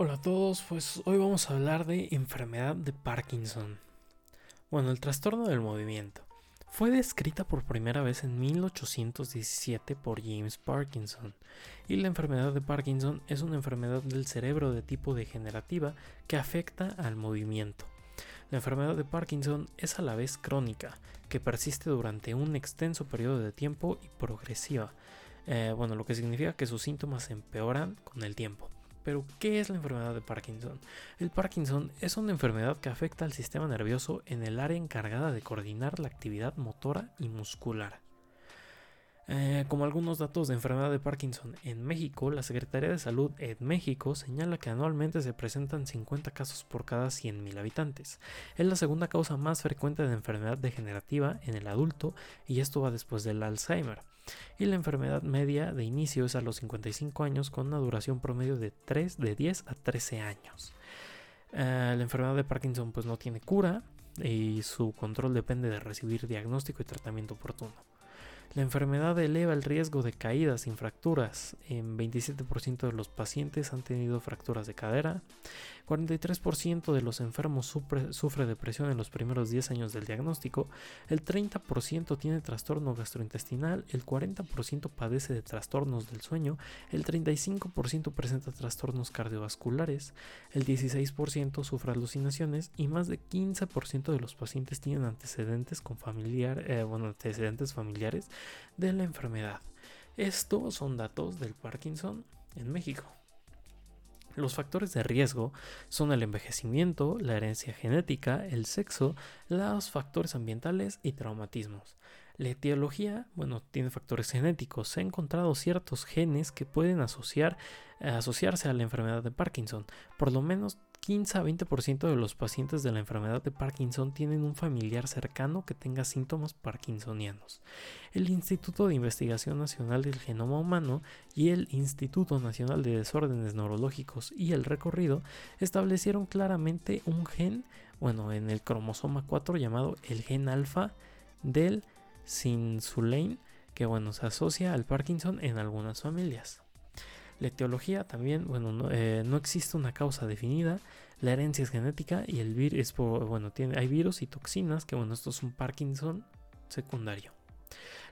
Hola a todos, pues hoy vamos a hablar de enfermedad de Parkinson. Bueno, el trastorno del movimiento. Fue descrita por primera vez en 1817 por James Parkinson, y la enfermedad de Parkinson es una enfermedad del cerebro de tipo degenerativa que afecta al movimiento. La enfermedad de Parkinson es a la vez crónica, que persiste durante un extenso periodo de tiempo y progresiva, eh, bueno, lo que significa que sus síntomas empeoran con el tiempo. Pero, ¿qué es la enfermedad de Parkinson? El Parkinson es una enfermedad que afecta al sistema nervioso en el área encargada de coordinar la actividad motora y muscular. Eh, como algunos datos de enfermedad de Parkinson en México, la Secretaría de Salud en México señala que anualmente se presentan 50 casos por cada 100.000 habitantes. Es la segunda causa más frecuente de enfermedad degenerativa en el adulto y esto va después del Alzheimer. Y la enfermedad media de inicio es a los 55 años con una duración promedio de 3 de 10 a 13 años. Eh, la enfermedad de Parkinson pues no tiene cura y su control depende de recibir diagnóstico y tratamiento oportuno. La enfermedad eleva el riesgo de caídas sin fracturas. En 27% de los pacientes han tenido fracturas de cadera. 43% de los enfermos sufre, depresión en los primeros 10 años del diagnóstico. El 30% tiene trastorno gastrointestinal. El 40% padece de trastornos del sueño. El 35% presenta trastornos cardiovasculares. El 16% sufre alucinaciones. Y más de 15% de los pacientes tienen antecedentes con familiar, eh, bueno, antecedentes familiares de la enfermedad. Estos son datos del Parkinson en México. Los factores de riesgo son el envejecimiento, la herencia genética, el sexo, los factores ambientales y traumatismos. La etiología, bueno, tiene factores genéticos. Se han encontrado ciertos genes que pueden asociar, asociarse a la enfermedad de Parkinson. Por lo menos 15 a 20% de los pacientes de la enfermedad de Parkinson tienen un familiar cercano que tenga síntomas parkinsonianos. El Instituto de Investigación Nacional del Genoma Humano y el Instituto Nacional de Desórdenes Neurológicos y el Recorrido establecieron claramente un gen, bueno, en el cromosoma 4 llamado el gen alfa del sinsulain, que bueno, se asocia al Parkinson en algunas familias. La etiología también, bueno, eh, no, existe una causa definida, la herencia es genética y el virus, bueno, tiene, hay virus y toxinas, que bueno, esto es un Parkinson secundario.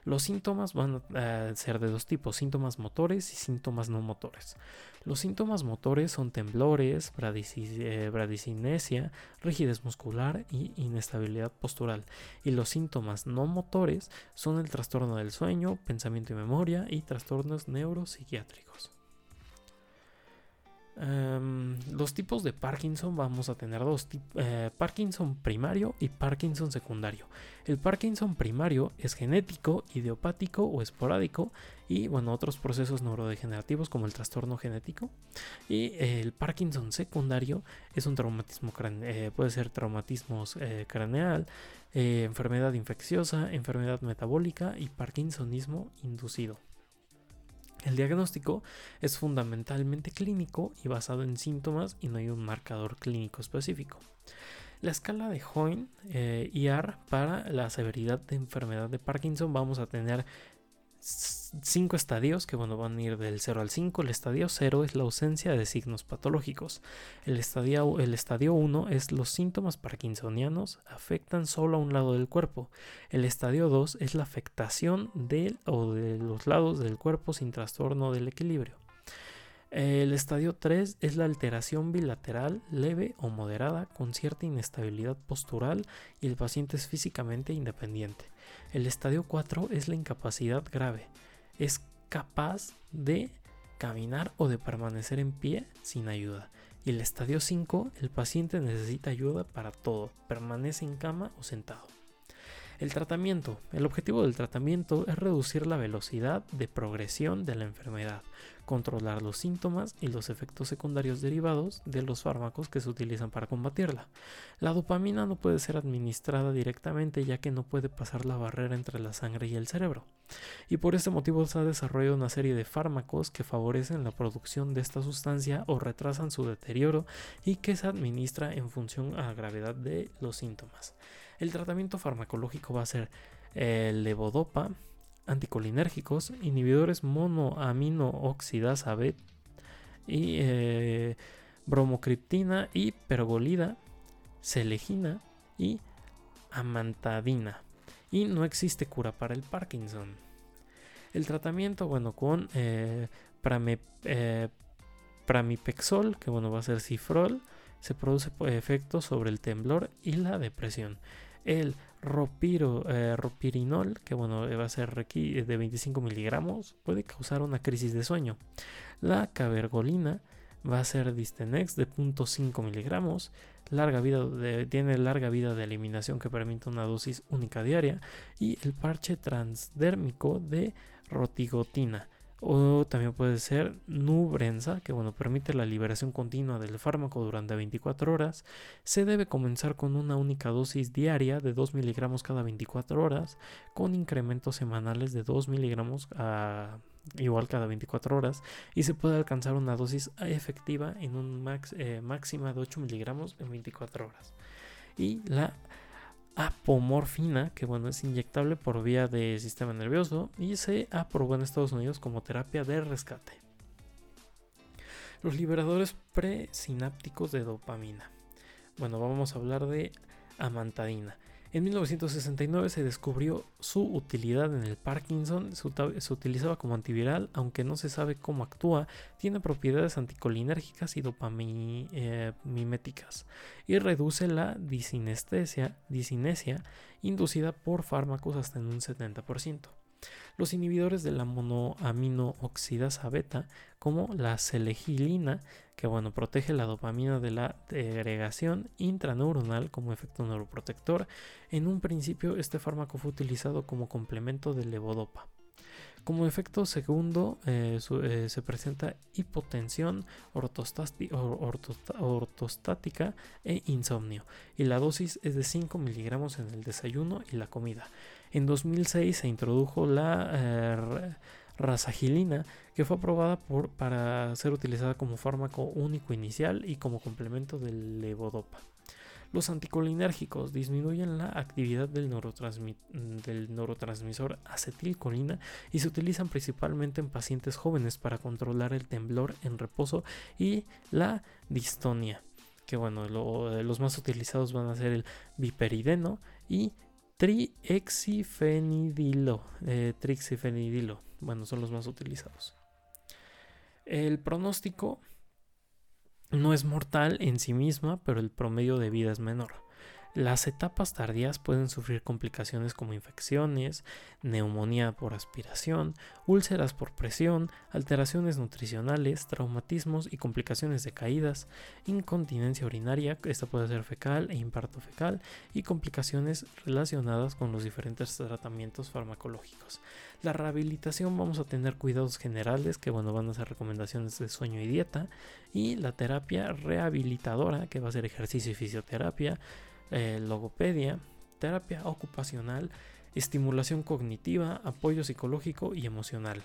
Los síntomas van a ser de dos tipos, síntomas motores y síntomas no motores. Los síntomas motores son temblores, eh, bradicinesia, rigidez muscular y inestabilidad postural. Y los síntomas no motores son el trastorno del sueño, pensamiento y memoria y trastornos neuropsiquiátricos. Em, los tipos de Parkinson vamos a tener dos eh, Parkinson primario y Parkinson secundario. El Parkinson primario es genético, idiopático o esporádico y bueno, otros procesos neurodegenerativos como el trastorno genético. Y el Parkinson secundario es un traumatismo eh, puede ser traumatismo eh, craneal, enfermedad infecciosa, enfermedad metabólica y Parkinsonismo inducido. El diagnóstico es fundamentalmente clínico y basado en síntomas y no hay un marcador clínico específico. La escala de Hoyne eh, IR para la severidad de enfermedad de Parkinson vamos a tener cinco estadios que bueno, van a ir del 0 al 5. El estadio 0 es la ausencia de signos patológicos. El estadio, el estadio 1 es los síntomas parkinsonianos afectan solo a un lado del cuerpo. El estadio 2 es la afectación del o de los lados del cuerpo sin trastorno del equilibrio. El estadio 3 es la alteración bilateral leve o moderada con cierta inestabilidad postural y el paciente es físicamente independiente. El estadio 4 es la incapacidad grave. Es capaz de caminar o de permanecer en pie sin ayuda. Y el estadio 5, el paciente necesita ayuda para todo, permanece en cama o sentado. El tratamiento. El objetivo del tratamiento es reducir la velocidad de progresión de la enfermedad, controlar los síntomas y los efectos secundarios derivados de los fármacos que se utilizan para combatirla. La dopamina no puede ser administrada directamente ya que no puede pasar la barrera entre la sangre y el cerebro. Y por este motivo se ha desarrollado una serie de fármacos que favorecen la producción de esta sustancia o retrasan su deterioro y que se administra en función a la gravedad de los síntomas. El tratamiento farmacológico va a ser el levodopa, anticolinérgicos, inhibidores monoamino oxidasa B y eh, bromocriptina y pergolida, selegina y amantadina. Y no existe cura para el Parkinson. El tratamiento, bueno, con eh, eh, pramipexol, que bueno, va a ser cifrol, se produce efectos sobre el temblor y la depresión. El ropiro, eh, ropirinol, que bueno, va a ser de 25 miligramos, puede causar una crisis de sueño. La cabergolina va a ser Distenex de 0.5 miligramos. Larga vida tiene larga vida de eliminación que permite una dosis única diaria. Y el parche transdérmico de rotigotina o también puede ser Nubrenza, que bueno, permite la liberación continua del fármaco durante 24 horas. Se debe comenzar con una única dosis diaria de 2 miligramos cada 24 horas, con incrementos semanales de 2 miligramos a igual cada 24 horas y se puede alcanzar una dosis efectiva en un max, eh, máxima de 8 miligramos en 24 horas. Y la apomorfina, que bueno, es inyectable por vía de sistema nervioso y se aprobó en Estados Unidos como terapia de rescate. Los liberadores presinápticos de dopamina. Bueno, vamos a hablar de amantadina. En 1969 se descubrió su utilidad en el Parkinson, se, utilizaba como antiviral, aunque no se sabe cómo actúa, tiene propiedades anticolinérgicas y dopamiméticas y reduce la disinesia inducida por fármacos hasta en un 70%. Los inhibidores de la monoamino oxidasa beta, como la selegilina, que bueno, protege la dopamina de la agregación intraneuronal como efecto neuroprotector. En un principio este fármaco fue utilizado como complemento del levodopa. Como efecto segundo eh, eh, se presenta hipotensión ortostática e insomnio y la dosis es de 5 miligramos en el desayuno y la comida. En 2006 se introdujo la eh, razagilina que fue aprobada para ser utilizada como fármaco único inicial y como complemento del levodopa. Los anticolinérgicos disminuyen la actividad del, neurotransmisor acetilcolina y se utilizan principalmente en pacientes jóvenes para controlar el temblor en reposo y la distonia. Que bueno, los más utilizados van a ser el viperideno y triexifenidilo. Eh, trixifenidilo. Bueno, son los más utilizados. El pronóstico no es mortal en sí misma, pero el promedio de vida es menor. Las etapas tardías pueden sufrir complicaciones como infecciones, neumonía por aspiración, úlceras por presión, alteraciones nutricionales, traumatismos y complicaciones de caídas, incontinencia urinaria, esta puede ser fecal e infarto fecal, y complicaciones relacionadas con los diferentes tratamientos farmacológicos. La rehabilitación vamos a tener cuidados generales, que bueno, van a ser recomendaciones de sueño y dieta, y la terapia rehabilitadora, que va a ser ejercicio y fisioterapia, eh, logopedia, terapia ocupacional, estimulación cognitiva, apoyo psicológico y emocional.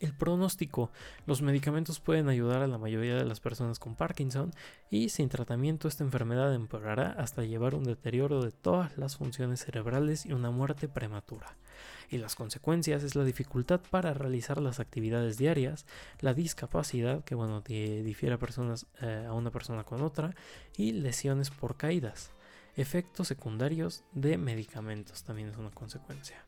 El pronóstico. Los medicamentos pueden ayudar a la mayoría de las personas con Parkinson y sin tratamiento esta enfermedad empeorará hasta llevar un deterioro de todas las funciones cerebrales y una muerte prematura. Y las consecuencias es la dificultad para realizar las actividades diarias, la discapacidad, que bueno, difiere a, personas, eh, a una persona con otra, y lesiones por caídas. Efectos secundarios de medicamentos también es una consecuencia.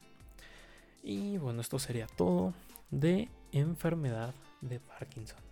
Y bueno, esto sería todo de enfermedad de Parkinson.